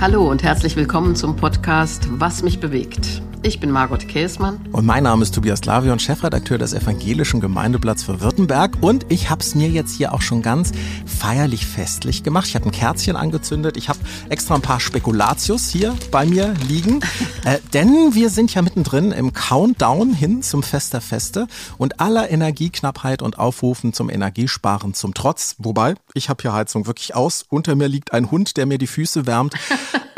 Hallo und herzlich willkommen zum Podcast Was mich bewegt. Ich bin Margot Käßmann. Und mein Name ist Tobias Lavion, Chefredakteur des Evangelischen Gemeindeblatts für Württemberg. Und ich habe es mir jetzt hier auch schon ganz feierlich festlich gemacht. Ich habe ein Kerzchen angezündet. Ich habe extra ein paar Spekulatius hier bei mir liegen. äh, denn wir sind ja mittendrin im Countdown hin zum Fest der Feste und aller Energieknappheit und Aufrufen zum Energiesparen zum Trotz. Wobei, ich habe hier Heizung wirklich aus. Unter mir liegt ein Hund, der mir die Füße wärmt.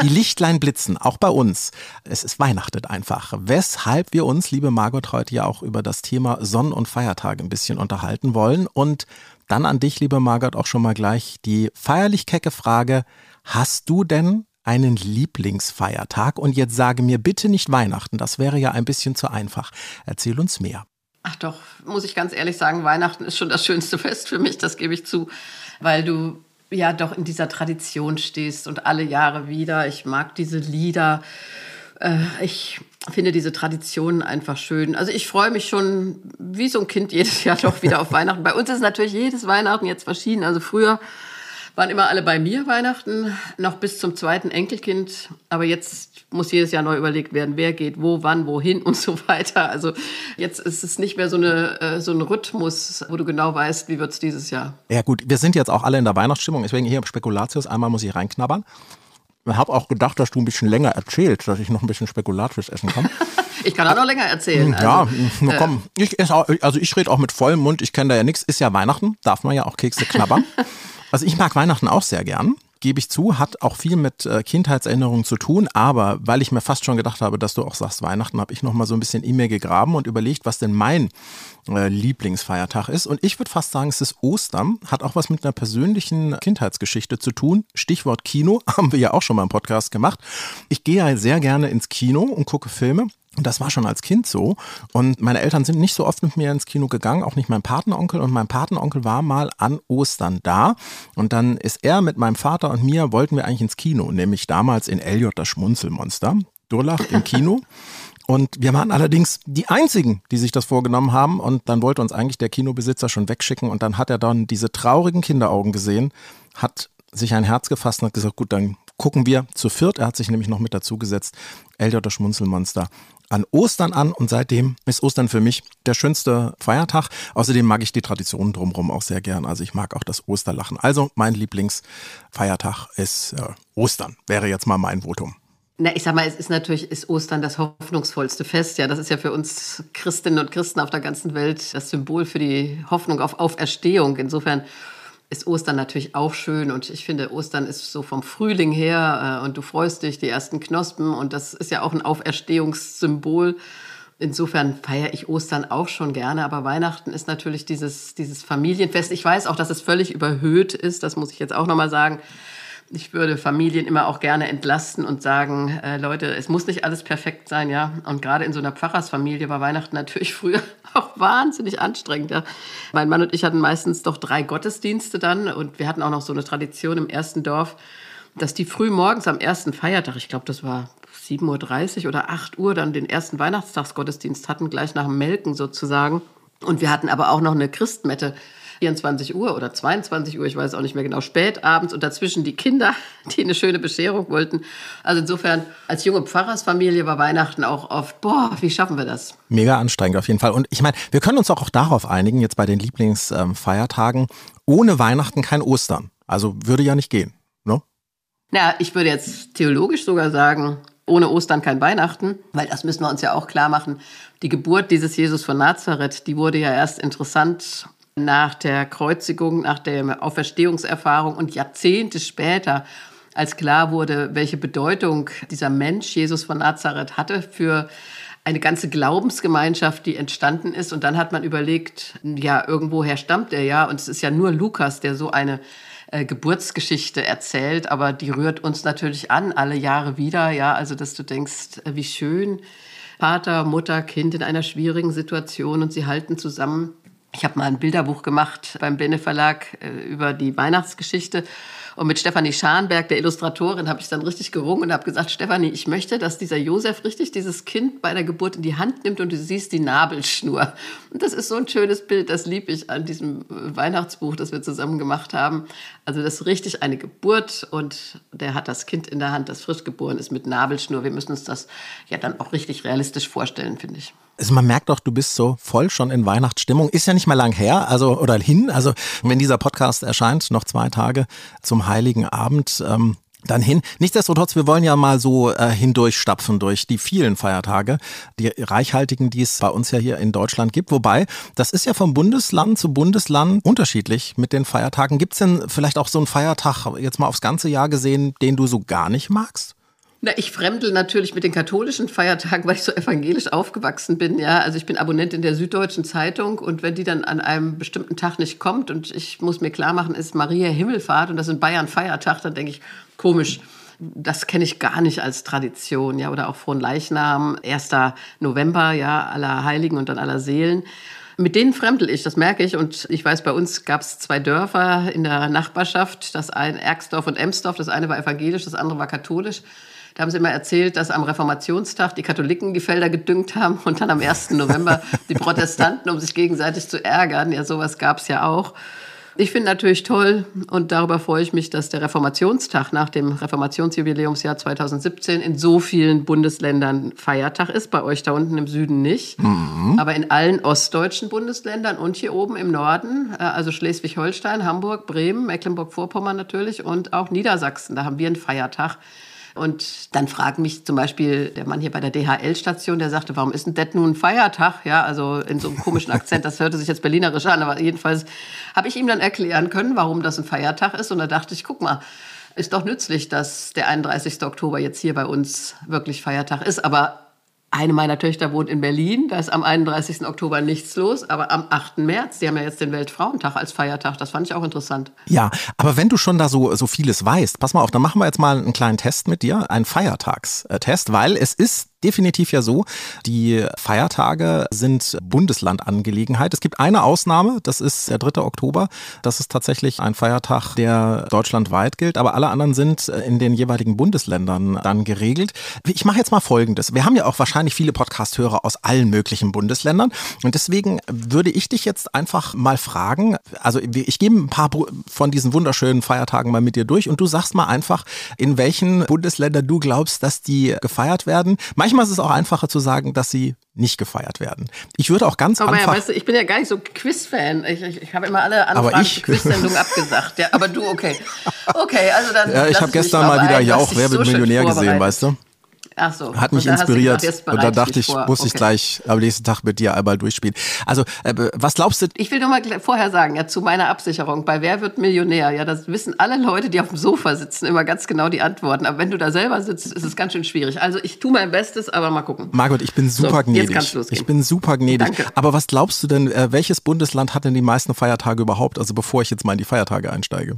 Die Lichtlein blitzen, auch bei uns. Es ist Weihnachtet einfach. Weshalb wir uns, liebe Margot, heute ja auch über das Thema Sonnen- und Feiertage ein bisschen unterhalten wollen. Und dann an dich, liebe Margot, auch schon mal gleich die feierlich kecke Frage. Hast du denn einen Lieblingsfeiertag? Und jetzt sage mir bitte nicht Weihnachten, das wäre ja ein bisschen zu einfach. Erzähl uns mehr. Ach doch, muss ich ganz ehrlich sagen, Weihnachten ist schon das schönste Fest für mich, das gebe ich zu, weil du ja doch in dieser Tradition stehst und alle Jahre wieder. Ich mag diese Lieder. Äh, ich finde diese Traditionen einfach schön. Also ich freue mich schon wie so ein Kind jedes Jahr doch wieder auf Weihnachten. Bei uns ist natürlich jedes Weihnachten jetzt verschieden. Also früher waren immer alle bei mir Weihnachten, noch bis zum zweiten Enkelkind. Aber jetzt muss jedes Jahr neu überlegt werden, wer geht wo, wann, wohin und so weiter. Also jetzt ist es nicht mehr so, eine, äh, so ein Rhythmus, wo du genau weißt, wie wird es dieses Jahr. Ja gut, wir sind jetzt auch alle in der Weihnachtsstimmung, deswegen hier Spekulatius. Einmal muss ich reinknabbern. Ich habe auch gedacht, dass du ein bisschen länger erzählst, dass ich noch ein bisschen Spekulatius essen kann. ich kann auch noch länger erzählen. Also, ja, nur komm, äh, ich auch, also ich rede auch mit vollem Mund, ich kenne da ja nichts. Ist ja Weihnachten, darf man ja auch Kekse knabbern. Also ich mag Weihnachten auch sehr gern gebe ich zu, hat auch viel mit äh, Kindheitserinnerungen zu tun, aber weil ich mir fast schon gedacht habe, dass du auch sagst Weihnachten, habe ich noch mal so ein bisschen in mir gegraben und überlegt, was denn mein äh, Lieblingsfeiertag ist und ich würde fast sagen, es ist Ostern, hat auch was mit einer persönlichen Kindheitsgeschichte zu tun. Stichwort Kino, haben wir ja auch schon mal im Podcast gemacht. Ich gehe ja sehr gerne ins Kino und gucke Filme und das war schon als Kind so. Und meine Eltern sind nicht so oft mit mir ins Kino gegangen, auch nicht mein Patenonkel. Und mein Patenonkel war mal an Ostern da. Und dann ist er mit meinem Vater und mir, wollten wir eigentlich ins Kino, nämlich damals in Elliot das Schmunzelmonster. Durlach im Kino. Und wir waren allerdings die Einzigen, die sich das vorgenommen haben. Und dann wollte uns eigentlich der Kinobesitzer schon wegschicken. Und dann hat er dann diese traurigen Kinderaugen gesehen, hat sich ein Herz gefasst und hat gesagt, gut, dann gucken wir zu viert. Er hat sich nämlich noch mit dazu gesetzt. Elliot das Schmunzelmonster an Ostern an und seitdem ist Ostern für mich der schönste Feiertag. Außerdem mag ich die Traditionen drumherum auch sehr gern. Also ich mag auch das Osterlachen. Also mein Lieblingsfeiertag ist äh, Ostern, wäre jetzt mal mein Votum. Na, ich sag mal, es ist natürlich, ist Ostern das hoffnungsvollste Fest. Ja, das ist ja für uns Christinnen und Christen auf der ganzen Welt das Symbol für die Hoffnung auf Auferstehung. Insofern ist Ostern natürlich auch schön und ich finde, Ostern ist so vom Frühling her äh, und du freust dich, die ersten Knospen und das ist ja auch ein Auferstehungssymbol. Insofern feiere ich Ostern auch schon gerne, aber Weihnachten ist natürlich dieses, dieses Familienfest. Ich weiß auch, dass es völlig überhöht ist, das muss ich jetzt auch nochmal sagen ich würde Familien immer auch gerne entlasten und sagen, äh, Leute, es muss nicht alles perfekt sein, ja. Und gerade in so einer Pfarrersfamilie war Weihnachten natürlich früher auch wahnsinnig anstrengend, ja. Mein Mann und ich hatten meistens doch drei Gottesdienste dann und wir hatten auch noch so eine Tradition im ersten Dorf, dass die früh morgens am ersten Feiertag, ich glaube, das war 7.30 Uhr oder 8 Uhr, dann den ersten Weihnachtstagsgottesdienst hatten, gleich nach dem Melken sozusagen. Und wir hatten aber auch noch eine Christmette 24 Uhr oder 22 Uhr, ich weiß auch nicht mehr genau, spät abends und dazwischen die Kinder, die eine schöne Bescherung wollten. Also insofern, als junge Pfarrersfamilie war Weihnachten auch oft, boah, wie schaffen wir das? Mega anstrengend auf jeden Fall. Und ich meine, wir können uns auch darauf einigen, jetzt bei den Lieblingsfeiertagen, ohne Weihnachten kein Ostern. Also würde ja nicht gehen, ne? Na, ich würde jetzt theologisch sogar sagen, ohne Ostern kein Weihnachten, weil das müssen wir uns ja auch klar machen. Die Geburt dieses Jesus von Nazareth, die wurde ja erst interessant nach der Kreuzigung, nach der Auferstehungserfahrung und Jahrzehnte später, als klar wurde, welche Bedeutung dieser Mensch Jesus von Nazareth hatte für eine ganze Glaubensgemeinschaft, die entstanden ist. Und dann hat man überlegt, ja, irgendwoher stammt er ja. Und es ist ja nur Lukas, der so eine äh, Geburtsgeschichte erzählt, aber die rührt uns natürlich an, alle Jahre wieder. Ja, also, dass du denkst, wie schön, Vater, Mutter, Kind in einer schwierigen Situation und sie halten zusammen. Ich habe mal ein Bilderbuch gemacht beim Bene Verlag äh, über die Weihnachtsgeschichte und mit Stefanie Scharnberg, der Illustratorin, habe ich dann richtig gerungen und habe gesagt, Stefanie, ich möchte, dass dieser Josef richtig dieses Kind bei der Geburt in die Hand nimmt und du siehst die Nabelschnur. Und das ist so ein schönes Bild, das liebe ich an diesem Weihnachtsbuch, das wir zusammen gemacht haben. Also das ist richtig eine Geburt und der hat das Kind in der Hand, das frisch geboren ist mit Nabelschnur. Wir müssen uns das ja dann auch richtig realistisch vorstellen, finde ich. Also man merkt doch, du bist so voll schon in Weihnachtsstimmung. Ist ja nicht mehr lang her, also oder hin. Also wenn dieser Podcast erscheint, noch zwei Tage zum Heiligen Abend. Ähm, dann hin. Nichtsdestotrotz, wir wollen ja mal so äh, hindurchstapfen durch die vielen Feiertage, die reichhaltigen, die es bei uns ja hier in Deutschland gibt. Wobei, das ist ja vom Bundesland zu Bundesland unterschiedlich mit den Feiertagen. Gibt es denn vielleicht auch so einen Feiertag, jetzt mal aufs ganze Jahr gesehen, den du so gar nicht magst? Na, ich fremdel natürlich mit den katholischen Feiertagen, weil ich so evangelisch aufgewachsen bin. Ja, also ich bin Abonnent in der Süddeutschen Zeitung und wenn die dann an einem bestimmten Tag nicht kommt und ich muss mir klar machen, ist Maria Himmelfahrt und das in Bayern Feiertag, dann denke ich, komisch. Das kenne ich gar nicht als Tradition, ja, oder auch Frohen Leichnam, 1. November, ja, aller Heiligen und dann aller Seelen. Mit denen fremdel ich, das merke ich. Und ich weiß, bei uns gab es zwei Dörfer in der Nachbarschaft, das eine Erksdorf und Emsdorf. Das eine war evangelisch, das andere war katholisch. Da haben sie immer erzählt, dass am Reformationstag die Katholiken die Felder gedüngt haben und dann am 1. November die Protestanten, um sich gegenseitig zu ärgern. Ja, sowas gab es ja auch. Ich finde natürlich toll und darüber freue ich mich, dass der Reformationstag nach dem Reformationsjubiläumsjahr 2017 in so vielen Bundesländern Feiertag ist. Bei euch da unten im Süden nicht, mhm. aber in allen ostdeutschen Bundesländern und hier oben im Norden, äh, also Schleswig-Holstein, Hamburg, Bremen, Mecklenburg-Vorpommern natürlich und auch Niedersachsen, da haben wir einen Feiertag. Und dann fragt mich zum Beispiel der Mann hier bei der DHL-Station, der sagte, warum ist denn das nun ein Feiertag? Ja, also in so einem komischen Akzent, das hörte sich jetzt berlinerisch an, aber jedenfalls habe ich ihm dann erklären können, warum das ein Feiertag ist. Und da dachte ich, guck mal, ist doch nützlich, dass der 31. Oktober jetzt hier bei uns wirklich Feiertag ist. Aber eine meiner Töchter wohnt in Berlin, da ist am 31. Oktober nichts los, aber am 8. März, die haben ja jetzt den Weltfrauentag als Feiertag, das fand ich auch interessant. Ja, aber wenn du schon da so, so vieles weißt, pass mal auf, dann machen wir jetzt mal einen kleinen Test mit dir, einen Feiertagstest, weil es ist definitiv ja so, die Feiertage sind Bundeslandangelegenheit. Es gibt eine Ausnahme, das ist der 3. Oktober. Das ist tatsächlich ein Feiertag, der deutschlandweit gilt, aber alle anderen sind in den jeweiligen Bundesländern dann geregelt. Ich mache jetzt mal Folgendes. Wir haben ja auch wahrscheinlich viele Podcast-Hörer aus allen möglichen Bundesländern und deswegen würde ich dich jetzt einfach mal fragen, also ich gebe ein paar von diesen wunderschönen Feiertagen mal mit dir durch und du sagst mal einfach, in welchen Bundesländern du glaubst, dass die gefeiert werden. Manchmal Manchmal ist es auch einfacher zu sagen, dass sie nicht gefeiert werden. Ich würde auch ganz aber einfach... Ja, weißt du, ich bin ja gar nicht so Quiz-Fan. Ich, ich, ich habe immer alle Anfragen für Quiz-Sendungen abgesagt. Ja, aber du, okay. Okay, also dann... Ja, ich habe gestern mal wieder ja auch Wer wird Millionär gesehen, weißt du? Ach so. Hat mich inspiriert. Und da dachte ich, vor. muss okay. ich gleich am nächsten Tag mit dir einmal durchspielen. Also, äh, was glaubst du? Ich will nur mal vorher sagen, ja, zu meiner Absicherung. Bei Wer wird Millionär? Ja, das wissen alle Leute, die auf dem Sofa sitzen, immer ganz genau die Antworten. Aber wenn du da selber sitzt, ist es ganz schön schwierig. Also, ich tue mein Bestes, aber mal gucken. Margot, ich bin super so, gnädig. Jetzt kann's losgehen. Ich bin super gnädig. Danke. Aber was glaubst du denn, äh, welches Bundesland hat denn die meisten Feiertage überhaupt? Also, bevor ich jetzt mal in die Feiertage einsteige.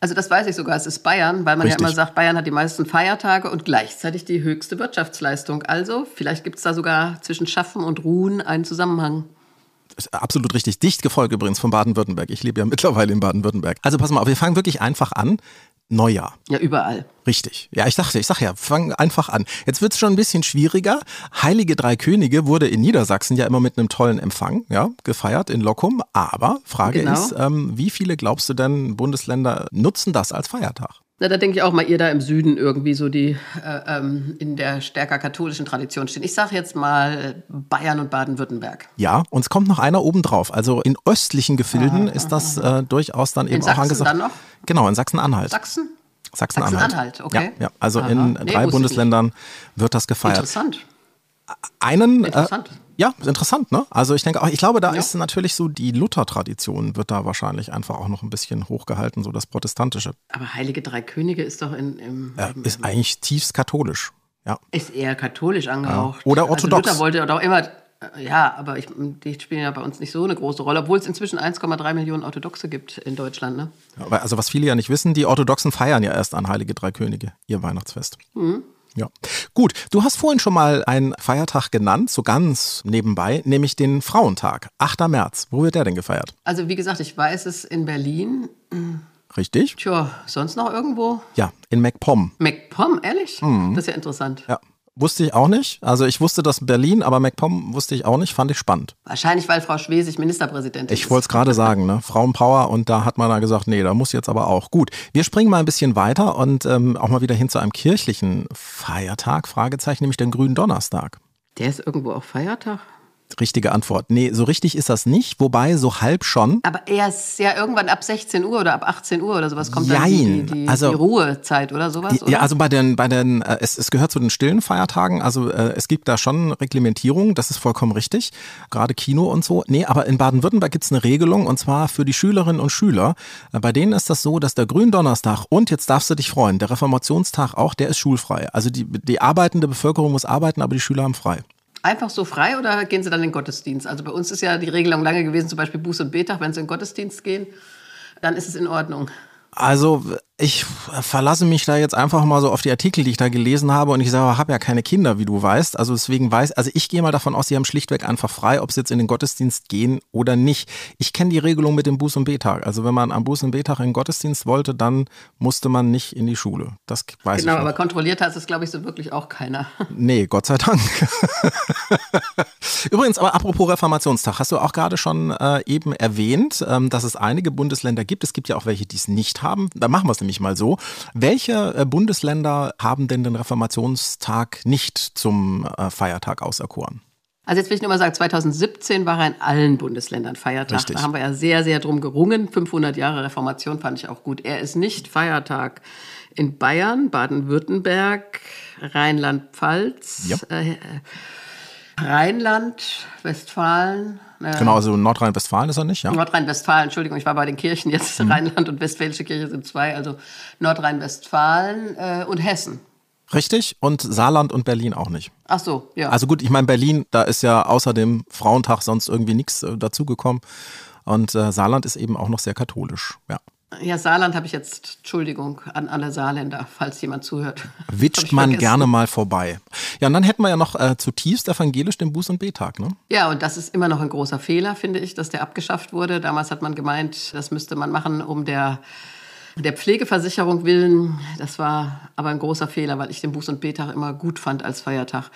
Also das weiß ich sogar, es ist Bayern, weil man Richtig. ja immer sagt, Bayern hat die meisten Feiertage und gleichzeitig die höchste Wirtschaftsleistung. Also vielleicht gibt es da sogar zwischen Schaffen und Ruhen einen Zusammenhang. Absolut richtig. Dicht gefolgt übrigens von Baden-Württemberg. Ich lebe ja mittlerweile in Baden-Württemberg. Also pass mal auf, wir fangen wirklich einfach an. Neujahr. Ja, überall. Richtig. Ja, ich dachte, ich sag ja, fang einfach an. Jetzt wird es schon ein bisschen schwieriger. Heilige Drei Könige wurde in Niedersachsen ja immer mit einem tollen Empfang, ja, gefeiert in Lockum. Aber Frage genau. ist, ähm, wie viele glaubst du denn Bundesländer nutzen das als Feiertag? Na, da denke ich auch mal, ihr da im Süden irgendwie so die äh, ähm, in der stärker katholischen Tradition stehen. Ich sage jetzt mal Bayern und Baden-Württemberg. Ja, und es kommt noch einer obendrauf. Also in östlichen Gefilden aha, ist das äh, durchaus dann eben in auch angesagt. Dann noch? Genau, in Sachsen-Anhalt. Sachsen? Sachsen-Anhalt. Sachsen-Anhalt, okay. Ja, ja. also aha. in nee, drei Bundesländern wird das gefeiert. Interessant. Einen, äh, Interessant. Äh, ja, interessant, ne? Also ich denke auch, ich glaube, da ja. ist natürlich so die Luther-Tradition wird da wahrscheinlich einfach auch noch ein bisschen hochgehalten, so das Protestantische. Aber Heilige Drei Könige ist doch in, im, ja, ist eigentlich tiefst katholisch. Ja. Ist eher katholisch angehaucht. Ja. Oder orthodox. Also Luther wollte doch immer, ja, aber ich, die spielen ja bei uns nicht so eine große Rolle, obwohl es inzwischen 1,3 Millionen Orthodoxe gibt in Deutschland. Ne? Ja, also was viele ja nicht wissen, die Orthodoxen feiern ja erst an Heilige Drei Könige, ihr Weihnachtsfest. Mhm. Ja, gut. Du hast vorhin schon mal einen Feiertag genannt, so ganz nebenbei, nämlich den Frauentag, 8. März. Wo wird der denn gefeiert? Also wie gesagt, ich weiß es in Berlin. Richtig? Tja, sonst noch irgendwo? Ja, in MacPom. MacPom, ehrlich? Das ist ja interessant. Ja, wusste ich auch nicht. Also ich wusste das Berlin, aber MacPom wusste ich auch nicht, fand ich spannend. Wahrscheinlich, weil Frau Schwesig Ministerpräsidentin Ich ist. wollte es gerade sagen, ne? Frauenpower und da hat man dann gesagt, nee, da muss jetzt aber auch. Gut, wir springen mal ein bisschen weiter und ähm, auch mal wieder hin zu einem kirchlichen Feiertag, Fragezeichen, nämlich den grünen Donnerstag. Der ist irgendwo auch Feiertag. Richtige Antwort. Nee, so richtig ist das nicht, wobei so halb schon. Aber er ist ja irgendwann ab 16 Uhr oder ab 18 Uhr oder sowas kommt dann die, Jein. die, die, Also- die Ruhezeit oder sowas, oder? Ja, also bei den, bei den, äh, es, es gehört zu den stillen Feiertagen, also äh, es gibt da schon Reglementierung, das ist vollkommen richtig, gerade Kino und so. Nee, aber in Baden-Württemberg gibt es eine Regelung und zwar für die Schülerinnen und Schüler. Äh, Bei denen ist das so, dass der Gründonnerstag und jetzt darfst du dich freuen, der Reformationstag auch, der ist schulfrei. Also die, die arbeitende Bevölkerung muss arbeiten, aber die Schüler haben frei. Einfach so frei oder gehen Sie dann in den Gottesdienst? Also bei uns ist ja die Regelung lange gewesen, zum Beispiel Buß- und Betag, wenn Sie in den Gottesdienst gehen, dann ist es in Ordnung. Also ich verlasse mich da jetzt einfach mal so auf die Artikel, die ich da gelesen habe und ich sage, habe ja keine Kinder, wie du weißt. Also deswegen weiß, also ich gehe mal davon aus, sie haben schlichtweg einfach frei, ob sie jetzt in den Gottesdienst gehen oder nicht. Ich kenne die Regelung mit dem Buß- und Betag. Also wenn man am Buß- und Betag in den Gottesdienst wollte, dann musste man nicht in die Schule. Das weiß Genau, ich aber noch. kontrolliert hat es, glaube ich, so wirklich auch keiner. Nee, Gott sei Dank. Übrigens, aber apropos Reformationstag, hast du auch gerade schon äh, eben erwähnt, ähm, dass es einige Bundesländer gibt. Es gibt ja auch welche, die es nicht haben. Da machen wir es nämlich mal so. Welche äh, Bundesländer haben denn den Reformationstag nicht zum äh, Feiertag auserkoren? Also jetzt will ich nur mal sagen, 2017 war er in allen Bundesländern Feiertag. Richtig. Da haben wir ja sehr, sehr drum gerungen. 500 Jahre Reformation fand ich auch gut. Er ist nicht Feiertag in Bayern, Baden-Württemberg, Rheinland-Pfalz, Ja. äh, Rheinland, Westfalen. Äh, Genau, also Nordrhein-Westfalen ist er nicht, ja? Nordrhein-Westfalen, Entschuldigung, ich war bei den Kirchen jetzt. Mhm. Rheinland und Westfälische Kirche sind zwei, also Nordrhein-Westfalen äh, und Hessen. Richtig. Und Saarland und Berlin auch nicht. Ach so, ja. Also gut, ich meine, Berlin, da ist ja außer dem Frauentag sonst irgendwie nichts äh, dazugekommen. Und äh, Saarland ist eben auch noch sehr katholisch, ja. Ja, Saarland habe ich jetzt, Entschuldigung an alle Saarländer, falls jemand zuhört. Witscht man vergessen. gerne mal vorbei. Ja, und dann hätten wir ja noch äh, zutiefst evangelisch den Buß- und Betag, ne? Ja, und das ist immer noch ein großer Fehler, finde ich, dass der abgeschafft wurde. Damals hat man gemeint, das müsste man machen, um der, der Pflegeversicherung willen. Das war aber ein großer Fehler, weil ich den Buß- und Betag immer gut fand als Feiertag.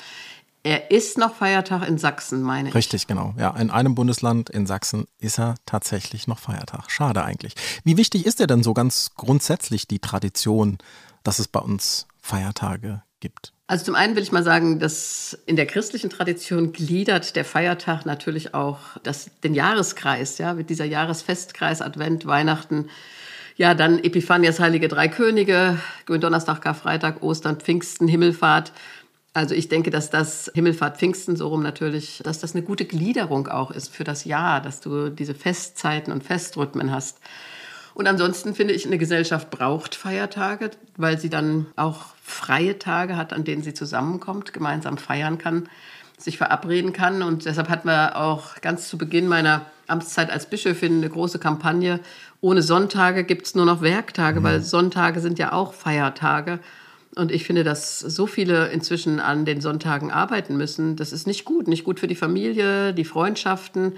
Er ist noch Feiertag in Sachsen, meine ich. Richtig, genau. Ja, in einem Bundesland in Sachsen ist er tatsächlich noch Feiertag. Schade eigentlich. Wie wichtig ist dir denn so ganz grundsätzlich die Tradition, dass es bei uns Feiertage gibt? Also zum einen will ich mal sagen, dass in der christlichen Tradition gliedert der Feiertag natürlich auch das, den Jahreskreis, ja, mit dieser Jahresfestkreis, Advent, Weihnachten, ja, dann Epiphanias Heilige Drei Könige, Gründonnerstag, Karfreitag, Ostern, Pfingsten, Himmelfahrt. Also ich denke, dass das Himmelfahrt, Pfingsten so rum natürlich, dass das eine gute Gliederung auch ist für das Jahr, dass du diese Festzeiten und Festrhythmen hast. Und ansonsten finde ich, eine Gesellschaft braucht Feiertage, weil sie dann auch freie Tage hat, an denen sie zusammenkommt, gemeinsam feiern kann, sich verabreden kann. Und deshalb hatten wir auch ganz zu Beginn meiner Amtszeit als Bischöfin eine große Kampagne. Ohne Sonntage gibt es nur noch Werktage, weil Sonntage sind ja auch Feiertage. Und ich finde, dass so viele inzwischen an den Sonntagen arbeiten müssen, das ist nicht gut. Nicht gut für die Familie, die Freundschaften,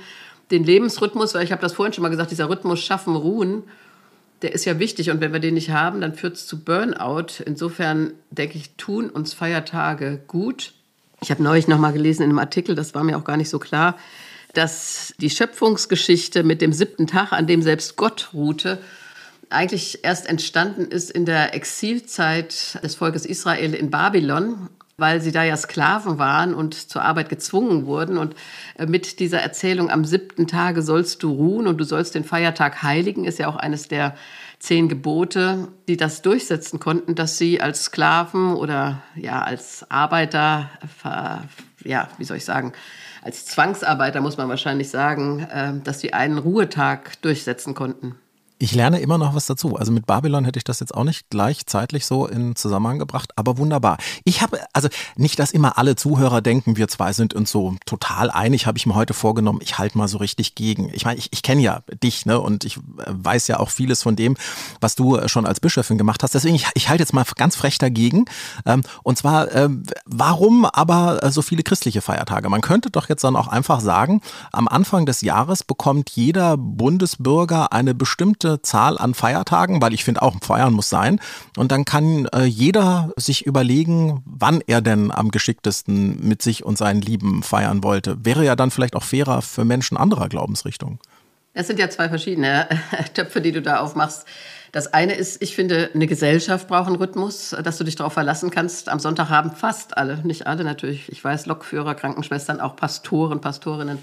den Lebensrhythmus, weil ich habe das vorhin schon mal gesagt, dieser Rhythmus schaffen, ruhen, der ist ja wichtig. Und wenn wir den nicht haben, dann führt es zu Burnout. Insofern denke ich, tun uns Feiertage gut. Ich habe neulich noch mal gelesen in einem Artikel, das war mir auch gar nicht so klar, dass die Schöpfungsgeschichte mit dem siebten Tag, an dem selbst Gott ruhte, eigentlich erst entstanden ist in der Exilzeit des Volkes Israel in Babylon, weil sie da ja Sklaven waren und zur Arbeit gezwungen wurden. Und äh, mit dieser Erzählung, am siebten Tage sollst du ruhen und du sollst den Feiertag heiligen, ist ja auch eines der zehn Gebote, die das durchsetzen konnten, dass sie als Sklaven oder ja als Arbeiter, ja, wie soll ich sagen, als Zwangsarbeiter muss man wahrscheinlich sagen, äh, dass sie einen Ruhetag durchsetzen konnten. Ich lerne immer noch was dazu. Also mit Babylon hätte ich das jetzt auch nicht gleichzeitig so in Zusammenhang gebracht, aber wunderbar. Ich habe, also nicht, dass immer alle Zuhörer denken, wir zwei sind uns so total einig, habe ich mir heute vorgenommen, ich halte mal so richtig gegen. Ich meine, ich, ich kenne ja dich, ne, und ich äh, weiß ja auch vieles von dem, was du äh, schon als Bischöfin gemacht hast. Deswegen, ich, ich halte jetzt mal ganz frech dagegen. Ähm, und zwar, ähm, warum aber äh, so viele christliche Feiertage? Man könnte doch jetzt dann auch einfach sagen, am Anfang des Jahres bekommt jeder Bundesbürger eine bestimmte bestimmte Zahl an Feiertagen, weil ich finde auch Feiern muss sein. Und dann kann äh, jeder sich überlegen, wann er denn am geschicktesten mit sich und seinen Lieben feiern wollte. Wäre ja dann vielleicht auch fairer für Menschen anderer Glaubensrichtungen. Es sind ja zwei verschiedene Töpfe, die du da aufmachst. Das eine ist, ich finde, eine Gesellschaft braucht einen Rhythmus, dass du dich darauf verlassen kannst. Am Sonntag haben fast alle, nicht alle natürlich, ich weiß, Lokführer, Krankenschwestern, auch Pastoren, Pastorinnen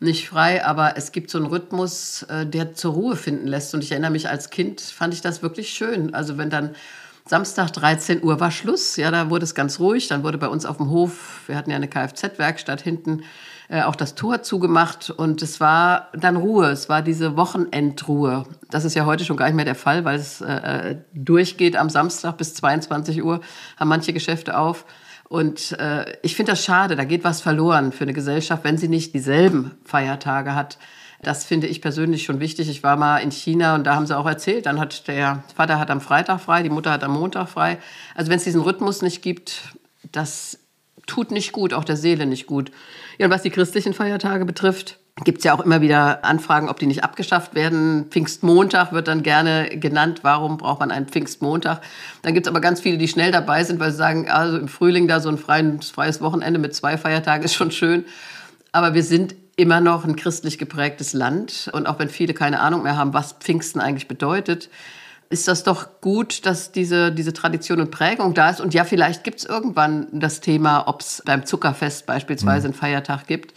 nicht frei, aber es gibt so einen Rhythmus, äh, der zur Ruhe finden lässt. Und ich erinnere mich als Kind, fand ich das wirklich schön. Also wenn dann Samstag 13 Uhr war Schluss, ja, da wurde es ganz ruhig. Dann wurde bei uns auf dem Hof, wir hatten ja eine Kfz-Werkstatt hinten, äh, auch das Tor zugemacht und es war dann Ruhe. Es war diese Wochenendruhe. Das ist ja heute schon gar nicht mehr der Fall, weil es äh, durchgeht am Samstag bis 22 Uhr, haben manche Geschäfte auf. Und äh, ich finde das schade, da geht was verloren für eine Gesellschaft, wenn sie nicht dieselben Feiertage hat. Das finde ich persönlich schon wichtig. Ich war mal in China und da haben sie auch erzählt, dann hat der Vater hat am Freitag frei, die Mutter hat am Montag frei. Also wenn es diesen Rhythmus nicht gibt, das tut nicht gut, auch der Seele nicht gut. Ja, und was die christlichen Feiertage betrifft, gibt es ja auch immer wieder Anfragen, ob die nicht abgeschafft werden. Pfingstmontag wird dann gerne genannt. Warum braucht man einen Pfingstmontag? Dann gibt es aber ganz viele, die schnell dabei sind, weil sie sagen, also im Frühling da so ein freies Wochenende mit zwei Feiertagen ist schon schön. Aber wir sind immer noch ein christlich geprägtes Land. Und auch wenn viele keine Ahnung mehr haben, was Pfingsten eigentlich bedeutet, ist das doch gut, dass diese, diese Tradition und Prägung da ist. Und ja, vielleicht gibt es irgendwann das Thema, ob es beim Zuckerfest beispielsweise mhm. einen Feiertag gibt.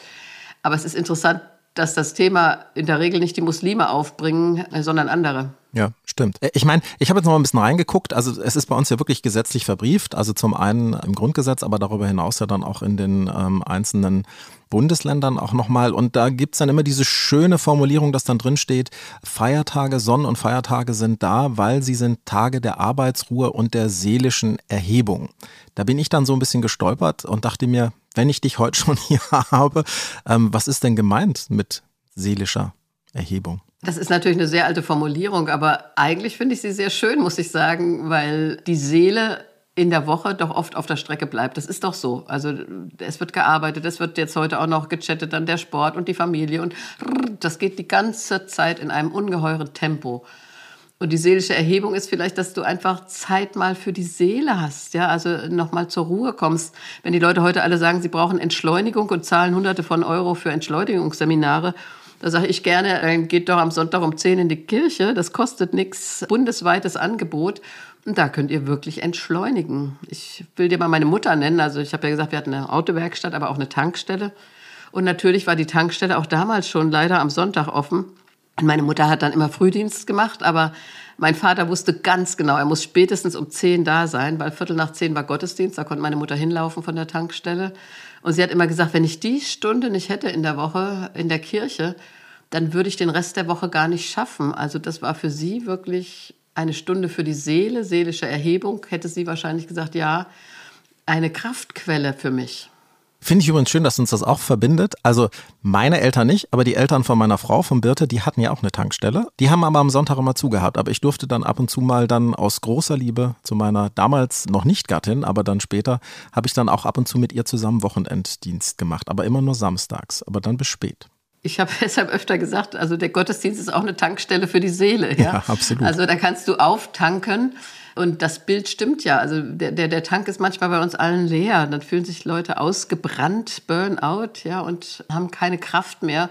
Aber es ist interessant, dass das Thema in der Regel nicht die Muslime aufbringen, äh, sondern andere. Ja, stimmt. Äh, ich meine, ich habe jetzt noch mal ein bisschen reingeguckt. Also es ist bei uns ja wirklich gesetzlich verbrieft. Also zum einen im Grundgesetz, aber darüber hinaus ja dann auch in den ähm, einzelnen Bundesländern auch nochmal. Und da gibt es dann immer diese schöne Formulierung, dass dann drin steht, Feiertage, Sonnen- und Feiertage sind da, weil sie sind Tage der Arbeitsruhe und der seelischen Erhebung. Da bin ich dann so ein bisschen gestolpert und dachte mir, wenn ich dich heute schon hier habe, ähm, was ist denn gemeint mit seelischer Erhebung? Das ist natürlich eine sehr alte Formulierung, aber eigentlich finde ich sie sehr schön, muss ich sagen, weil die Seele in der Woche doch oft auf der Strecke bleibt. Das ist doch so. Also es wird gearbeitet, es wird jetzt heute auch noch gechattet, dann der Sport und die Familie und das geht die ganze Zeit in einem ungeheuren Tempo. Und die seelische Erhebung ist vielleicht, dass du einfach Zeit mal für die Seele hast, ja, also nochmal zur Ruhe kommst. Wenn die Leute heute alle sagen, sie brauchen Entschleunigung und zahlen Hunderte von Euro für Entschleunigungsseminare, da sage ich gerne, äh, geht doch am Sonntag um 10 in die Kirche, das kostet nichts, bundesweites Angebot. Und da könnt ihr wirklich entschleunigen. Ich will dir mal meine Mutter nennen. Also ich habe ja gesagt, wir hatten eine Autowerkstatt, aber auch eine Tankstelle. Und natürlich war die Tankstelle auch damals schon leider am Sonntag offen. Meine Mutter hat dann immer Frühdienst gemacht, aber mein Vater wusste ganz genau, er muss spätestens um zehn da sein, weil Viertel nach zehn war Gottesdienst, da konnte meine Mutter hinlaufen von der Tankstelle. Und sie hat immer gesagt, wenn ich die Stunde nicht hätte in der Woche in der Kirche, dann würde ich den Rest der Woche gar nicht schaffen. Also das war für sie wirklich eine Stunde für die Seele, seelische Erhebung, hätte sie wahrscheinlich gesagt, ja, eine Kraftquelle für mich. Finde ich übrigens schön, dass uns das auch verbindet. Also meine Eltern nicht, aber die Eltern von meiner Frau, von Birte, die hatten ja auch eine Tankstelle. Die haben aber am Sonntag immer zugehabt. Aber ich durfte dann ab und zu mal dann aus großer Liebe zu meiner damals noch nicht Gattin, aber dann später, habe ich dann auch ab und zu mit ihr zusammen Wochenenddienst gemacht. Aber immer nur samstags, aber dann bis spät. Ich habe deshalb öfter gesagt, also der Gottesdienst ist auch eine Tankstelle für die Seele. Ja, ja absolut. Also da kannst du auftanken und das Bild stimmt ja. Also der, der, der Tank ist manchmal bei uns allen leer. Dann fühlen sich Leute ausgebrannt, Burnout, ja, und haben keine Kraft mehr.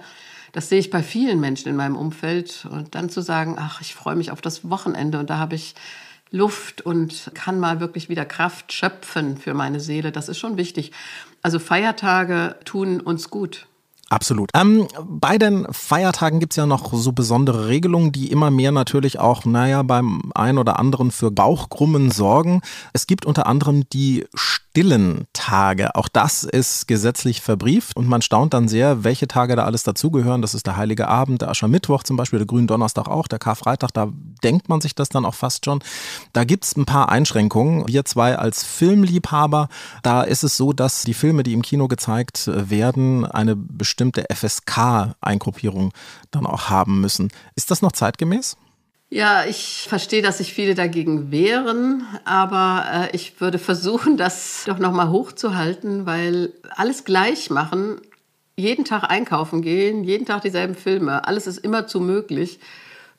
Das sehe ich bei vielen Menschen in meinem Umfeld. Und dann zu sagen, ach, ich freue mich auf das Wochenende und da habe ich Luft und kann mal wirklich wieder Kraft schöpfen für meine Seele. Das ist schon wichtig. Also Feiertage tun uns gut. Absolut. Ähm, bei den Feiertagen gibt's ja noch so besondere Regelungen, die immer mehr natürlich auch, naja, beim einen oder anderen für Bauchkrummen sorgen. Es gibt unter anderem die stillen Tage. Auch das ist gesetzlich verbrieft und man staunt dann sehr, welche Tage da alles dazugehören. Das ist der Heilige Abend, der Aschermittwoch zum Beispiel, der Gründonnerstag auch, der Karfreitag, da denkt man sich das dann auch fast schon. Da gibt's ein paar Einschränkungen. Wir zwei als Filmliebhaber, da ist es so, dass die Filme, die im Kino gezeigt werden, eine bestimmte FSK-Eingruppierung dann auch haben müssen. Ist das noch zeitgemäß? Ja, ich verstehe, dass sich viele dagegen wehren, aber äh, ich würde versuchen, das doch noch mal hochzuhalten, weil alles gleich machen, jeden Tag einkaufen gehen, jeden Tag dieselben Filme, alles ist immer zu möglich,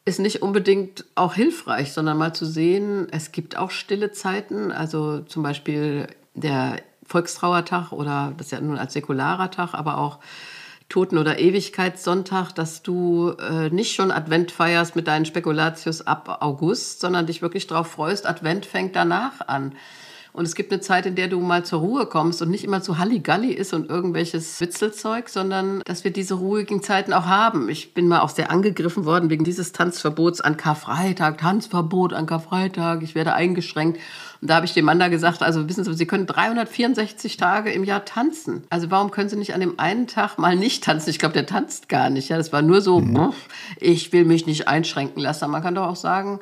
ist nicht unbedingt auch hilfreich, sondern mal zu sehen, es gibt auch stille Zeiten, also zum Beispiel der Volkstrauertag oder das ist ja nun als säkularer Tag, aber auch Toten- oder Ewigkeitssonntag, dass du äh, nicht schon Advent feierst mit deinen Spekulatius ab August, sondern dich wirklich darauf freust, Advent fängt danach an. Und es gibt eine Zeit, in der du mal zur Ruhe kommst und nicht immer zu Halligalli ist und irgendwelches Witzelzeug, sondern dass wir diese ruhigen Zeiten auch haben. Ich bin mal auch sehr angegriffen worden wegen dieses Tanzverbots an Karfreitag, Tanzverbot an Karfreitag, ich werde eingeschränkt. Und da habe ich dem Mann da gesagt, also wissen Sie, Sie können 364 Tage im Jahr tanzen. Also warum können Sie nicht an dem einen Tag mal nicht tanzen? Ich glaube, der tanzt gar nicht. Ja, das war nur so, mhm. ich will mich nicht einschränken lassen. Man kann doch auch sagen,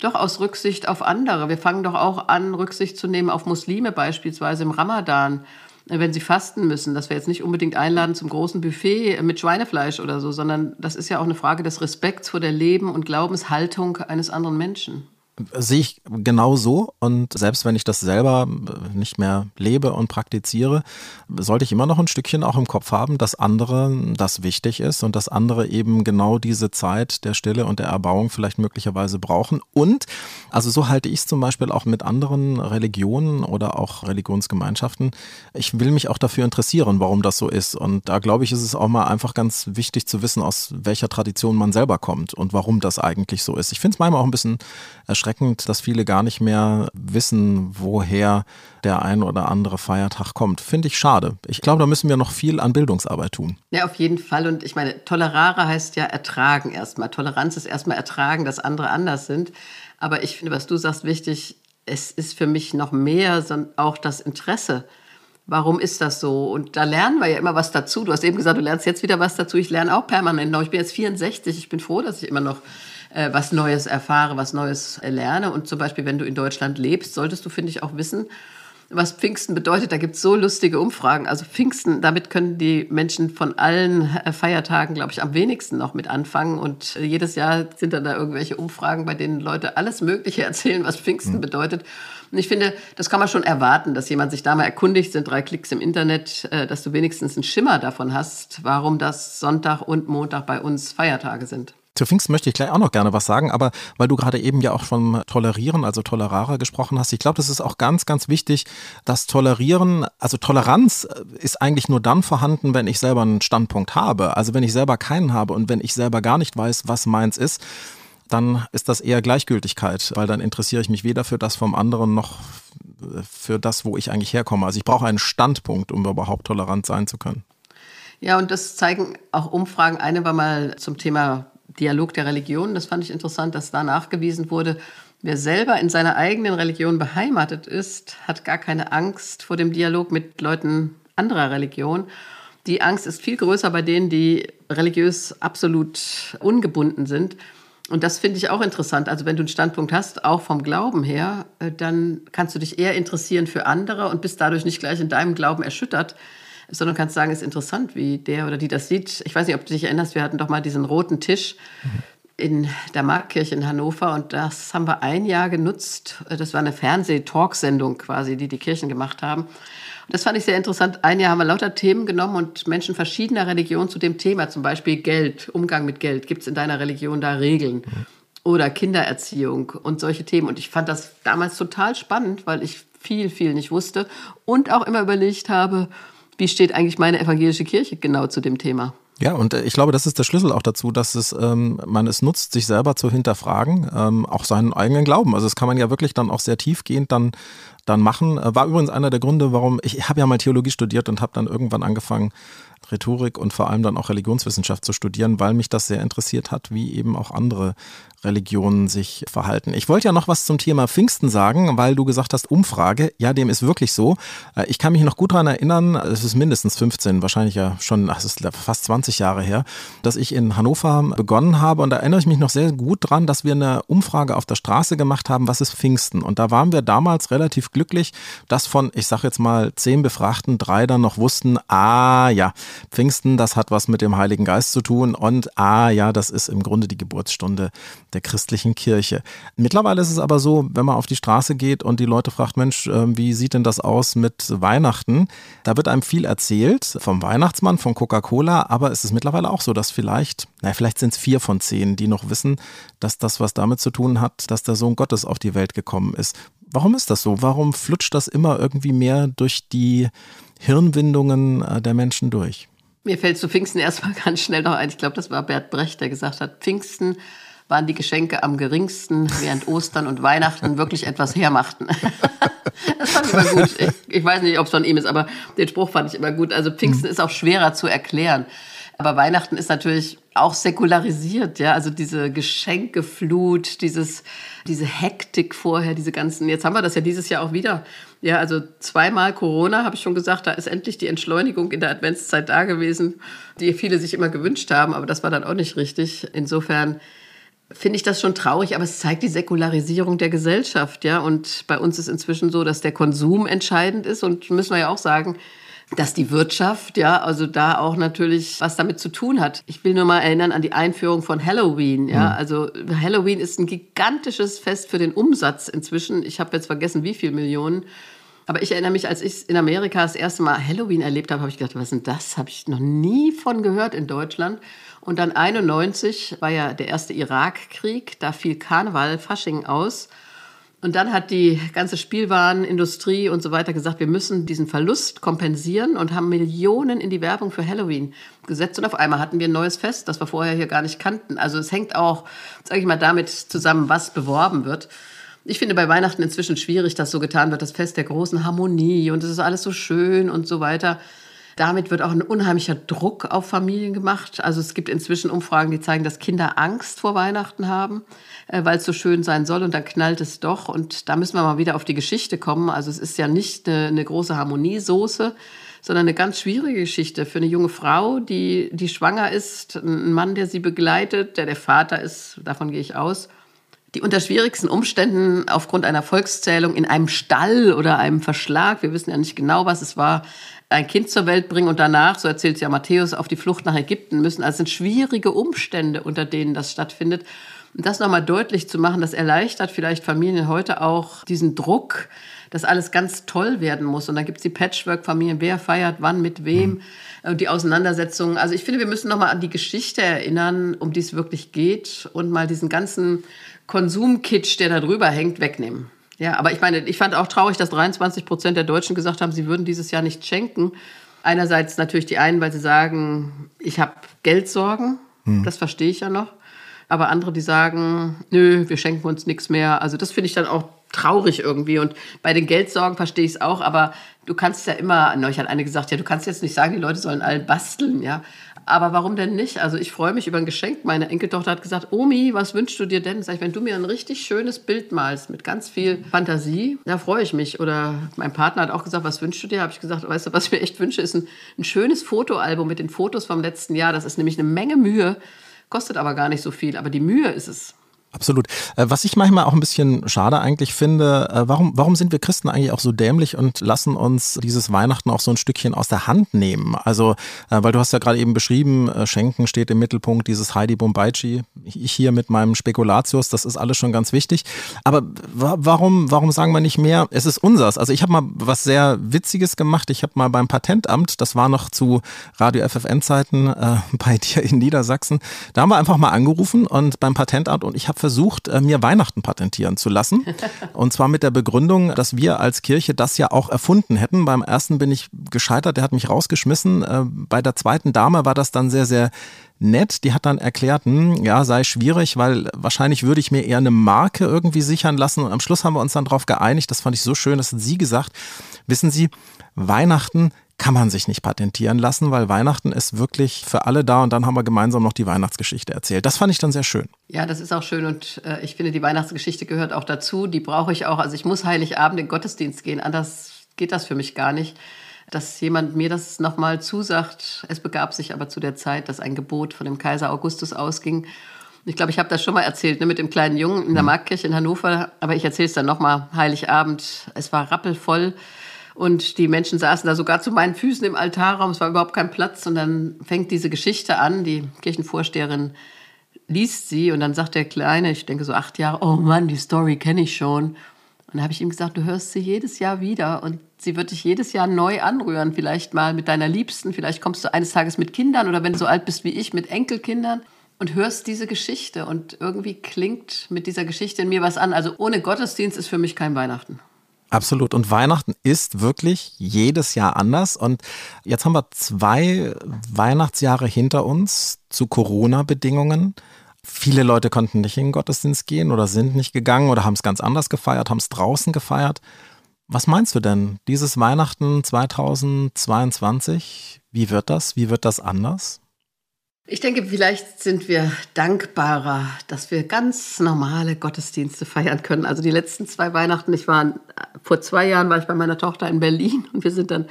doch aus Rücksicht auf andere. Wir fangen doch auch an, Rücksicht zu nehmen auf Muslime beispielsweise im Ramadan, wenn sie fasten müssen, dass wir jetzt nicht unbedingt einladen zum großen Buffet mit Schweinefleisch oder so, sondern das ist ja auch eine Frage des Respekts vor der Leben und Glaubenshaltung eines anderen Menschen sehe ich genau so. Und selbst wenn ich das selber nicht mehr lebe und praktiziere, sollte ich immer noch ein Stückchen auch im Kopf haben, dass andere das wichtig ist und dass andere eben genau diese Zeit der Stille und der Erbauung vielleicht möglicherweise brauchen. Und, also so halte ich es zum Beispiel auch mit anderen Religionen oder auch Religionsgemeinschaften. Ich will mich auch dafür interessieren, warum das so ist. Und da glaube ich, ist es auch mal einfach ganz wichtig zu wissen, aus welcher Tradition man selber kommt und warum das eigentlich so ist. Ich finde es manchmal auch ein bisschen erschreckend erschreckend, dass viele gar nicht mehr wissen, woher der ein oder andere Feiertag kommt. Finde ich schade. Ich glaube, da müssen wir noch viel an Bildungsarbeit tun. Ja, auf jeden Fall. Und ich meine, tolerare heißt ja ertragen erstmal. Toleranz ist erstmal ertragen, dass andere anders sind. Aber ich finde, was du sagst, wichtig, es ist für mich noch mehr, auch das Interesse. Warum ist das so? Und da lernen wir ja immer was dazu. Du hast eben gesagt, du lernst jetzt wieder was dazu. Ich lerne auch permanent noch. Ich bin jetzt 64. Ich bin froh, dass ich immer noch äh, was Neues erfahre, was Neues lerne. Und zum Beispiel, wenn du in Deutschland lebst, solltest du, finde ich, auch wissen, was Pfingsten bedeutet. Da gibt es so lustige Umfragen. Also Pfingsten, damit können die Menschen von allen äh, Feiertagen, glaube ich, am wenigsten noch mit anfangen. Und äh, jedes Jahr sind dann da irgendwelche Umfragen, bei denen Leute alles Mögliche erzählen, was Pfingsten mhm. bedeutet. Und ich finde, das kann man schon erwarten, dass jemand sich da mal erkundigt, sind drei Klicks im Internet, dass du wenigstens einen Schimmer davon hast, warum das Sonntag und Montag bei uns Feiertage sind. Zu Pfingsten möchte ich gleich auch noch gerne was sagen, aber weil du gerade eben ja auch vom Tolerieren, also Tolerare gesprochen hast, ich glaube, das ist auch ganz, ganz wichtig, dass Tolerieren, also Toleranz äh, ist eigentlich nur dann vorhanden, wenn ich selber einen Standpunkt habe. Also wenn ich selber keinen habe und wenn ich selber gar nicht weiß, was meins ist, dann ist das eher Gleichgültigkeit, weil dann interessiere ich mich weder für das vom anderen noch äh, für das, wo ich eigentlich herkomme. Also ich brauche einen Standpunkt, um überhaupt tolerant sein zu können. Ja, und das zeigen auch Umfragen. Eine war mal zum Thema Dialog der Religion. Das fand ich interessant, dass da nachgewiesen wurde, wer selber in seiner eigenen Religion beheimatet ist, hat gar keine Angst vor dem Dialog mit Leuten anderer Religion. Die Angst ist viel größer bei denen, die religiös absolut ungebunden sind. Und das finde ich auch interessant. Also wenn du einen Standpunkt hast, auch vom Glauben her, äh, dann kannst du dich eher interessieren für andere und bist dadurch nicht gleich in deinem Glauben erschüttert, sondern kannst sagen, ist interessant, wie der oder die das sieht. Ich weiß nicht, ob du dich erinnerst, wir hatten doch mal diesen roten Tisch in der Marktkirche in Hannover und das haben wir ein Jahr genutzt. Das war eine Fernseh-Talksendung quasi, die die Kirchen gemacht haben. Und das fand ich sehr interessant. Ein Jahr haben wir lauter Themen genommen und Menschen verschiedener Religionen zu dem Thema, zum Beispiel Geld, Umgang mit Geld. Gibt es in deiner Religion da Regeln? Oder Kindererziehung und solche Themen. Und ich fand das damals total spannend, weil ich viel, viel nicht wusste und auch immer überlegt habe, wie steht eigentlich meine evangelische Kirche genau zu dem Thema? Ja, und äh, ich glaube, das ist der Schlüssel auch dazu, dass es, ähm, man es nutzt, sich selber zu hinterfragen, ähm, auch seinen eigenen Glauben. Also das kann man ja wirklich dann auch sehr tiefgehend dann dann machen. War übrigens einer der Gründe, warum ich, ich habe ja mal Theologie studiert und habe dann irgendwann angefangen, Rhetorik und vor allem dann auch Religionswissenschaft zu studieren, weil mich das sehr interessiert hat, wie eben auch andere Religionen sich verhalten. Ich wollte ja noch was zum Thema Pfingsten sagen, weil du gesagt hast, Umfrage. Ja, dem ist wirklich so. Äh, ich kann mich noch gut daran erinnern, es ist mindestens 15, wahrscheinlich ja schon, es ist fast 20 Jahre her, dass ich in Hannover begonnen habe und da erinnere ich mich noch sehr gut dran, dass wir eine Umfrage auf der Straße gemacht haben, was ist Pfingsten? Und da waren wir damals relativ glücklich, dass von, ich sage jetzt mal, zehn Befragten drei dann noch wussten, ah ja, Pfingsten, das hat was mit dem Heiligen Geist zu tun und ah ja, das ist im Grunde die Geburtsstunde der christlichen Kirche. Mittlerweile ist es aber so, wenn man auf die Straße geht und die Leute fragt, Mensch, ähm, wie sieht denn das aus mit Weihnachten? Da wird einem viel erzählt vom Weihnachtsmann, von Coca-Cola, aber es ist mittlerweile auch so, dass vielleicht, naja, vielleicht sind es vier von zehn, die noch wissen, dass das was damit zu tun hat, dass der Sohn Gottes auf die Welt gekommen ist. Warum ist das so? Warum flutscht das immer irgendwie mehr durch die Hirnwindungen äh, der Menschen durch? Mir fällt zu Pfingsten erstmal ganz schnell noch ein. Ich glaube, das war Bert Brecht, der gesagt hat, Pfingsten waren die Geschenke am geringsten, während Ostern und Weihnachten wirklich etwas hermachten. das fand ich immer gut. Ich, ich weiß nicht, ob es von ihm ist, aber den Spruch fand ich immer gut. Also Pfingsten mhm. ist auch schwerer zu erklären. Aber Weihnachten ist natürlich auch säkularisiert, ja, also diese Geschenkeflut, dieses, diese Hektik vorher, diese ganzen, jetzt haben wir das ja dieses Jahr auch wieder. Ja, also zweimal Corona, habe ich schon gesagt, da ist endlich die Entschleunigung in der Adventszeit da gewesen, die viele sich immer gewünscht haben, aber das war dann auch nicht richtig. Insofern finde ich das schon traurig, aber es zeigt die Säkularisierung der Gesellschaft, ja. Und bei uns ist inzwischen so, dass der Konsum entscheidend ist und müssen wir ja auch sagen, dass die Wirtschaft, ja, also da auch natürlich was damit zu tun hat. Ich will nur mal erinnern an die Einführung von Halloween, ja. Mhm. Also Halloween ist ein gigantisches Fest für den Umsatz inzwischen. Ich habe jetzt vergessen, wie viel Millionen. Aber ich erinnere mich, als ich in Amerika das erste Mal Halloween erlebt habe, habe ich gedacht, was ist denn das? Habe ich noch nie von gehört in Deutschland. Und dann 91 war ja der erste Irakkrieg, da fiel Karneval, Fasching aus. Und dann hat die ganze Spielwarenindustrie und so weiter gesagt, wir müssen diesen Verlust kompensieren und haben Millionen in die Werbung für Halloween gesetzt. Und auf einmal hatten wir ein neues Fest, das wir vorher hier gar nicht kannten. Also es hängt auch, sage ich mal, damit zusammen, was beworben wird. Ich finde bei Weihnachten inzwischen schwierig, dass so getan wird, das Fest der großen Harmonie und es ist alles so schön und so weiter. Damit wird auch ein unheimlicher Druck auf Familien gemacht. Also es gibt inzwischen Umfragen, die zeigen, dass Kinder Angst vor Weihnachten haben, äh, weil es so schön sein soll und dann knallt es doch. Und da müssen wir mal wieder auf die Geschichte kommen. Also es ist ja nicht eine, eine große Harmoniesoße, sondern eine ganz schwierige Geschichte für eine junge Frau, die, die schwanger ist, ein Mann, der sie begleitet, der der Vater ist, davon gehe ich aus die unter schwierigsten Umständen aufgrund einer Volkszählung in einem Stall oder einem Verschlag, wir wissen ja nicht genau, was es war, ein Kind zur Welt bringen und danach, so erzählt ja Matthäus, auf die Flucht nach Ägypten müssen. Also sind schwierige Umstände, unter denen das stattfindet. Und das nochmal deutlich zu machen, das erleichtert vielleicht Familien heute auch diesen Druck, dass alles ganz toll werden muss. Und dann gibt es die Patchwork-Familien, wer feiert wann mit wem mhm. und die Auseinandersetzungen. Also ich finde, wir müssen nochmal an die Geschichte erinnern, um die es wirklich geht und mal diesen ganzen Konsumkitsch, der da drüber hängt, wegnehmen. Ja, aber ich meine, ich fand auch traurig, dass 23 Prozent der Deutschen gesagt haben, sie würden dieses Jahr nicht schenken. Einerseits natürlich die einen, weil sie sagen, ich habe Geldsorgen, hm. das verstehe ich ja noch. Aber andere, die sagen, nö, wir schenken uns nichts mehr. Also das finde ich dann auch traurig irgendwie. Und bei den Geldsorgen verstehe ich es auch, aber du kannst ja immer, neulich hat eine gesagt, ja, du kannst jetzt nicht sagen, die Leute sollen alle basteln, ja. Aber warum denn nicht? Also ich freue mich über ein Geschenk. Meine Enkeltochter hat gesagt, Omi, was wünschst du dir denn? Sag ich, wenn du mir ein richtig schönes Bild malst mit ganz viel Fantasie, da freue ich mich. Oder mein Partner hat auch gesagt, was wünschst du dir? Habe ich gesagt, weißt du, was ich mir echt wünsche, ist ein, ein schönes Fotoalbum mit den Fotos vom letzten Jahr. Das ist nämlich eine Menge Mühe, kostet aber gar nicht so viel. Aber die Mühe ist es. Absolut. Äh, was ich manchmal auch ein bisschen schade eigentlich finde, äh, warum, warum sind wir Christen eigentlich auch so dämlich und lassen uns dieses Weihnachten auch so ein Stückchen aus der Hand nehmen? Also, äh, weil du hast ja gerade eben beschrieben, Schenken steht im Mittelpunkt, dieses Heidi Bombaici, ich hier mit meinem Spekulatius, das ist alles schon ganz wichtig. Aber warum, warum sagen wir nicht mehr, es ist unsers? Also ich habe mal was sehr Witziges gemacht. Ich habe mal beim Patentamt, das war noch zu Radio FFN-Zeiten äh, bei dir in Niedersachsen, da haben wir einfach mal angerufen und beim Patentamt und ich habe habe versucht, äh, mir Weihnachten patentieren zu lassen. Und zwar mit der Begründung, dass wir als Kirche das ja auch erfunden hätten. Beim ersten bin ich gescheitert, der hat mich rausgeschmissen. Äh, bei der zweiten Dame war das dann sehr, sehr nett. Die hat dann erklärt, hm, ja, sei schwierig, weil wahrscheinlich würde ich mir eher eine Marke irgendwie sichern lassen. Und am Schluss haben wir uns dann darauf geeinigt. Das fand ich so schön, das hat sie gesagt. Wissen Sie, Weihnachten kann man sich nicht patentieren lassen, weil Weihnachten ist wirklich für alle da und dann haben wir gemeinsam noch die Weihnachtsgeschichte erzählt. Das fand ich dann sehr schön. Ja, das ist auch schön und äh, ich finde, die Weihnachtsgeschichte gehört auch dazu. Die brauche ich auch. Also ich muss Heiligabend in den Gottesdienst gehen, anders geht das für mich gar nicht. Dass jemand mir das nochmal zusagt. Es begab sich aber zu der Zeit, dass ein Gebot von dem Kaiser Augustus ausging. Ich glaube, ich habe das schon mal erzählt, ne, mit dem kleinen Jungen in der mhm. Marktkirche in Hannover. Aber ich erzähle es dann nochmal. Heiligabend, es war rappelvoll. Und die Menschen saßen da sogar zu meinen Füßen im Altarraum. Es war überhaupt kein Platz. Und dann fängt diese Geschichte an. Die Kirchenvorsteherin liest sie und dann sagt der Kleine, ich denke so acht Jahre, oh Mann, die Story kenne ich schon. Und dann habe ich ihm gesagt, du hörst sie jedes Jahr wieder und sie wird dich jedes Jahr neu anrühren. Vielleicht mal mit deiner Liebsten, vielleicht kommst du eines Tages mit Kindern oder wenn du so alt bist wie ich, mit Enkelkindern und hörst diese Geschichte. Und irgendwie klingt mit dieser Geschichte in mir was an. Also ohne Gottesdienst ist für mich kein Weihnachten. Absolut. Und Weihnachten ist wirklich jedes Jahr anders. Und jetzt haben wir zwei Weihnachtsjahre hinter uns zu Corona-Bedingungen. Viele Leute konnten nicht in den Gottesdienst gehen oder sind nicht gegangen oder haben es ganz anders gefeiert, haben es draußen gefeiert. Was meinst du denn? Dieses Weihnachten 2022, wie wird das? Wie wird das anders? Ich denke, vielleicht sind wir dankbarer, dass wir ganz normale Gottesdienste feiern können. Also die letzten zwei Weihnachten, ich war vor zwei Jahren war ich bei meiner Tochter in Berlin und wir sind dann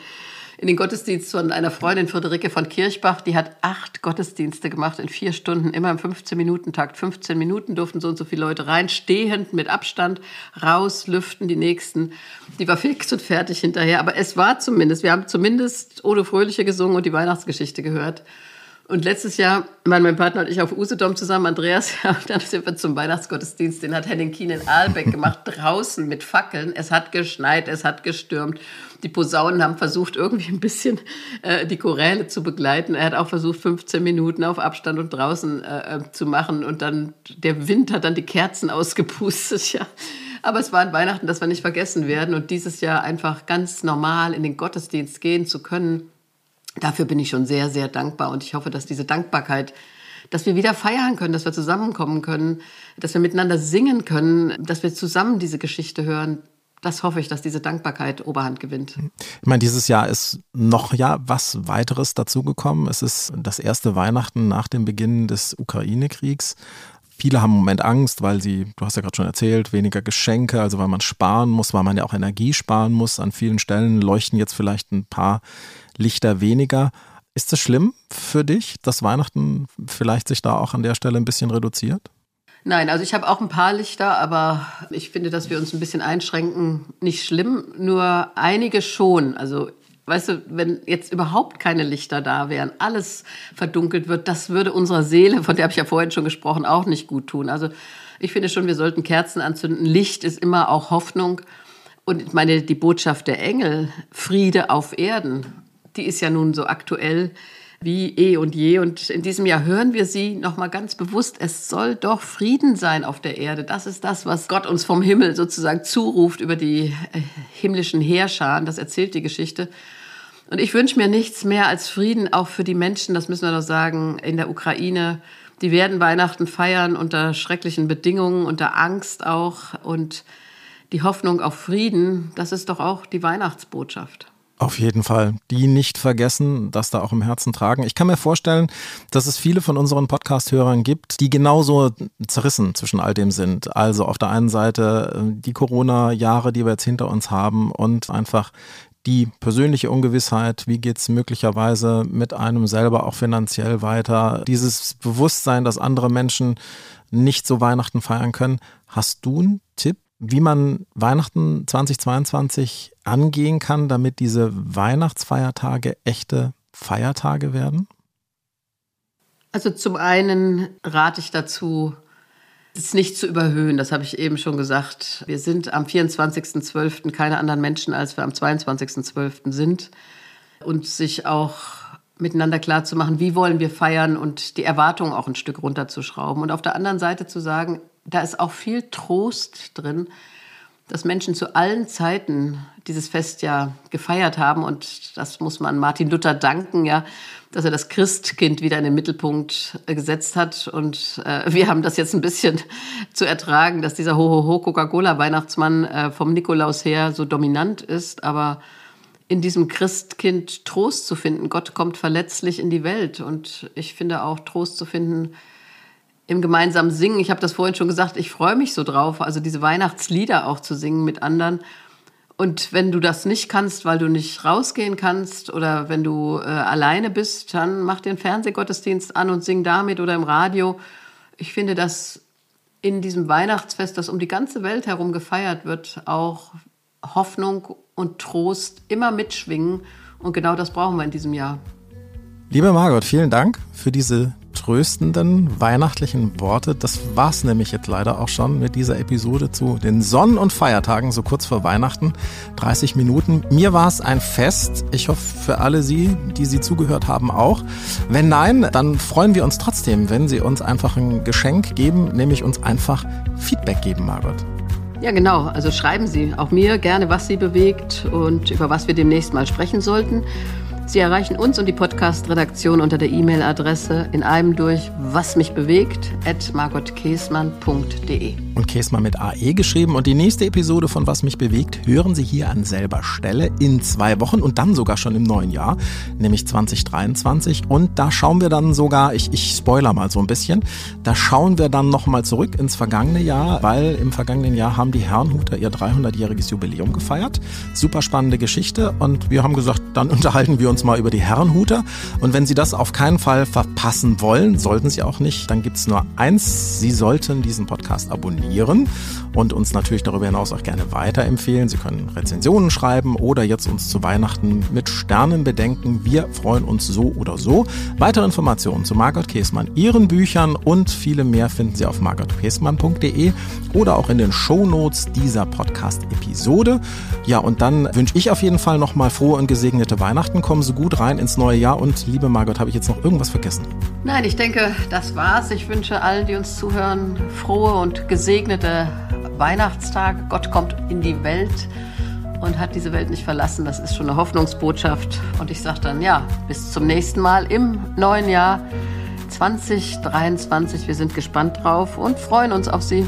in den Gottesdienst von einer Freundin Friederike von Kirchbach, die hat acht Gottesdienste gemacht in vier Stunden, immer im 15-Minuten-Takt. 15 Minuten durften so und so viele Leute rein, stehend, mit Abstand, raus, lüften die nächsten. Die war fix und fertig hinterher, aber es war zumindest, wir haben zumindest Odo Fröhliche gesungen und die Weihnachtsgeschichte gehört. Und letztes Jahr waren mein Partner und ich auf Usedom zusammen, Andreas, ja, dann sind wir zum Weihnachtsgottesdienst, den hat Henning Kien in Aalbeck gemacht, draußen mit Fackeln. Es hat geschneit, es hat gestürmt. Die Posaunen haben versucht, irgendwie ein bisschen äh, die Choräle zu begleiten. Er hat auch versucht, 15 Minuten auf Abstand und draußen äh, äh, zu machen. Und dann, der Wind hat dann die Kerzen ausgepustet, ja. Aber es war ein Weihnachten, das wir nicht vergessen werden. Und dieses Jahr einfach ganz normal in den Gottesdienst gehen zu können, dafür bin ich schon sehr, sehr dankbar. Und ich hoffe, dass diese Dankbarkeit, dass wir wieder feiern können, dass wir zusammenkommen können, dass wir miteinander singen können, dass wir zusammen diese Geschichte hören. Das hoffe ich, dass diese Dankbarkeit Oberhand gewinnt. Ich meine, dieses Jahr ist noch ja was weiteres dazugekommen. Es ist das erste Weihnachten nach dem Beginn des Ukraine-Kriegs. Viele haben im Moment Angst, weil sie, du hast ja gerade schon erzählt, weniger Geschenke, also weil man sparen muss, weil man ja auch Energie sparen muss. An vielen Stellen leuchten jetzt vielleicht ein paar Lichter weniger. Ist es schlimm für dich, dass Weihnachten vielleicht sich da auch an der Stelle ein bisschen reduziert? Nein, also ich habe auch ein paar Lichter, aber ich finde, dass wir uns ein bisschen einschränken, nicht schlimm, nur einige schon. Also Weißt du, wenn jetzt überhaupt keine Lichter da wären, alles verdunkelt wird, das würde unserer Seele, von der habe ich ja vorhin schon gesprochen, auch nicht gut tun. Also ich finde schon, wir sollten Kerzen anzünden. Licht ist immer auch Hoffnung. Und ich meine, die Botschaft der Engel, Friede auf Erden, die ist ja nun so aktuell wie eh und je. Und in diesem Jahr hören wir sie nochmal ganz bewusst. Es soll doch Frieden sein auf der Erde. Das ist das, was Gott uns vom Himmel sozusagen zuruft über die äh, himmlischen Heerscharen. Das erzählt die Geschichte. Und ich wünsche mir nichts mehr als Frieden auch für die Menschen, das müssen wir doch sagen, in der Ukraine. Die werden Weihnachten feiern unter schrecklichen Bedingungen, unter Angst auch. Und die Hoffnung auf Frieden, das ist doch auch die Weihnachtsbotschaft. Auf jeden Fall. Die nicht vergessen, das da auch im Herzen tragen. Ich kann mir vorstellen, dass es viele von unseren Podcast-Hörern gibt, die genauso zerrissen zwischen all dem sind. Also auf der einen Seite äh, die Corona-Jahre, die wir jetzt hinter uns haben und einfach die persönliche Ungewissheit, wie geht es möglicherweise mit einem selber auch finanziell weiter, dieses Bewusstsein, dass andere Menschen nicht so Weihnachten feiern können. Hast du einen Tipp, wie man Weihnachten 2022 angehen kann, damit diese Weihnachtsfeiertage echte Feiertage werden? Also zum einen rate ich dazu, es nicht zu überhöhen, das habe ich eben schon gesagt. Wir sind am 24.12. keine anderen Menschen, als wir am 22.12. sind. Und sich auch miteinander klarzumachen, wie wollen wir feiern und die Erwartungen auch ein Stück runterzuschrauben. Und auf der anderen Seite zu sagen, da ist auch viel Trost drin, dass Menschen zu allen Zeiten dieses Fest ja gefeiert haben. Und das muss man Martin Luther danken, ja, dass er das Christkind wieder in den Mittelpunkt äh, gesetzt hat. Und äh, wir haben das jetzt ein bisschen zu ertragen, dass dieser Hohoho Coca-Cola-Weihnachtsmann äh, vom Nikolaus her so dominant ist. Aber in diesem Christkind Trost zu finden, Gott kommt verletzlich in die Welt. Und ich finde auch Trost zu finden, im gemeinsamen Singen. Ich habe das vorhin schon gesagt, ich freue mich so drauf, also diese Weihnachtslieder auch zu singen mit anderen. Und wenn du das nicht kannst, weil du nicht rausgehen kannst oder wenn du äh, alleine bist, dann mach den Fernsehgottesdienst an und sing damit oder im Radio. Ich finde, dass in diesem Weihnachtsfest, das um die ganze Welt herum gefeiert wird, auch Hoffnung und Trost immer mitschwingen. Und genau das brauchen wir in diesem Jahr. Liebe Margot, vielen Dank für diese tröstenden weihnachtlichen Worte. Das war's nämlich jetzt leider auch schon mit dieser Episode zu den Sonnen- und Feiertagen, so kurz vor Weihnachten. 30 Minuten. Mir war es ein Fest. Ich hoffe für alle Sie, die Sie zugehört haben, auch. Wenn nein, dann freuen wir uns trotzdem, wenn Sie uns einfach ein Geschenk geben, nämlich uns einfach Feedback geben, Margot. Ja, genau. Also schreiben Sie auch mir gerne, was Sie bewegt und über was wir demnächst mal sprechen sollten. Sie erreichen uns und die Podcast-Redaktion unter der E-Mail-Adresse in einem durch was mich bewegt at margotkäsmann.de. Und Käsmann mit AE geschrieben. Und die nächste Episode von Was mich bewegt hören Sie hier an selber Stelle in zwei Wochen und dann sogar schon im neuen Jahr, nämlich 2023. Und da schauen wir dann sogar, ich, ich spoiler mal so ein bisschen, da schauen wir dann nochmal zurück ins vergangene Jahr, weil im vergangenen Jahr haben die Herrenhuter ihr 300-jähriges Jubiläum gefeiert. Super spannende Geschichte und wir haben gesagt, dann unterhalten wir uns uns mal über die Herrenhuter. Und wenn Sie das auf keinen Fall verpassen wollen, sollten Sie auch nicht, dann gibt es nur eins. Sie sollten diesen Podcast abonnieren und uns natürlich darüber hinaus auch gerne weiterempfehlen. Sie können Rezensionen schreiben oder jetzt uns zu Weihnachten mit Sternen bedenken. Wir freuen uns so oder so. Weitere Informationen zu Margot Käßmann, ihren Büchern und viele mehr finden Sie auf margotkäßmann.de oder auch in den Shownotes dieser Podcast-Episode. Ja, und dann wünsche ich auf jeden Fall nochmal frohe und gesegnete Weihnachten. Kommen Sie gut rein ins neue Jahr und liebe Margot, habe ich jetzt noch irgendwas vergessen? Nein, ich denke, das war's. Ich wünsche allen, die uns zuhören, frohe und gesegnete Weihnachtstage. Gott kommt in die Welt und hat diese Welt nicht verlassen. Das ist schon eine Hoffnungsbotschaft. Und ich sage dann, ja, bis zum nächsten Mal im neuen Jahr 2023. Wir sind gespannt drauf und freuen uns auf Sie.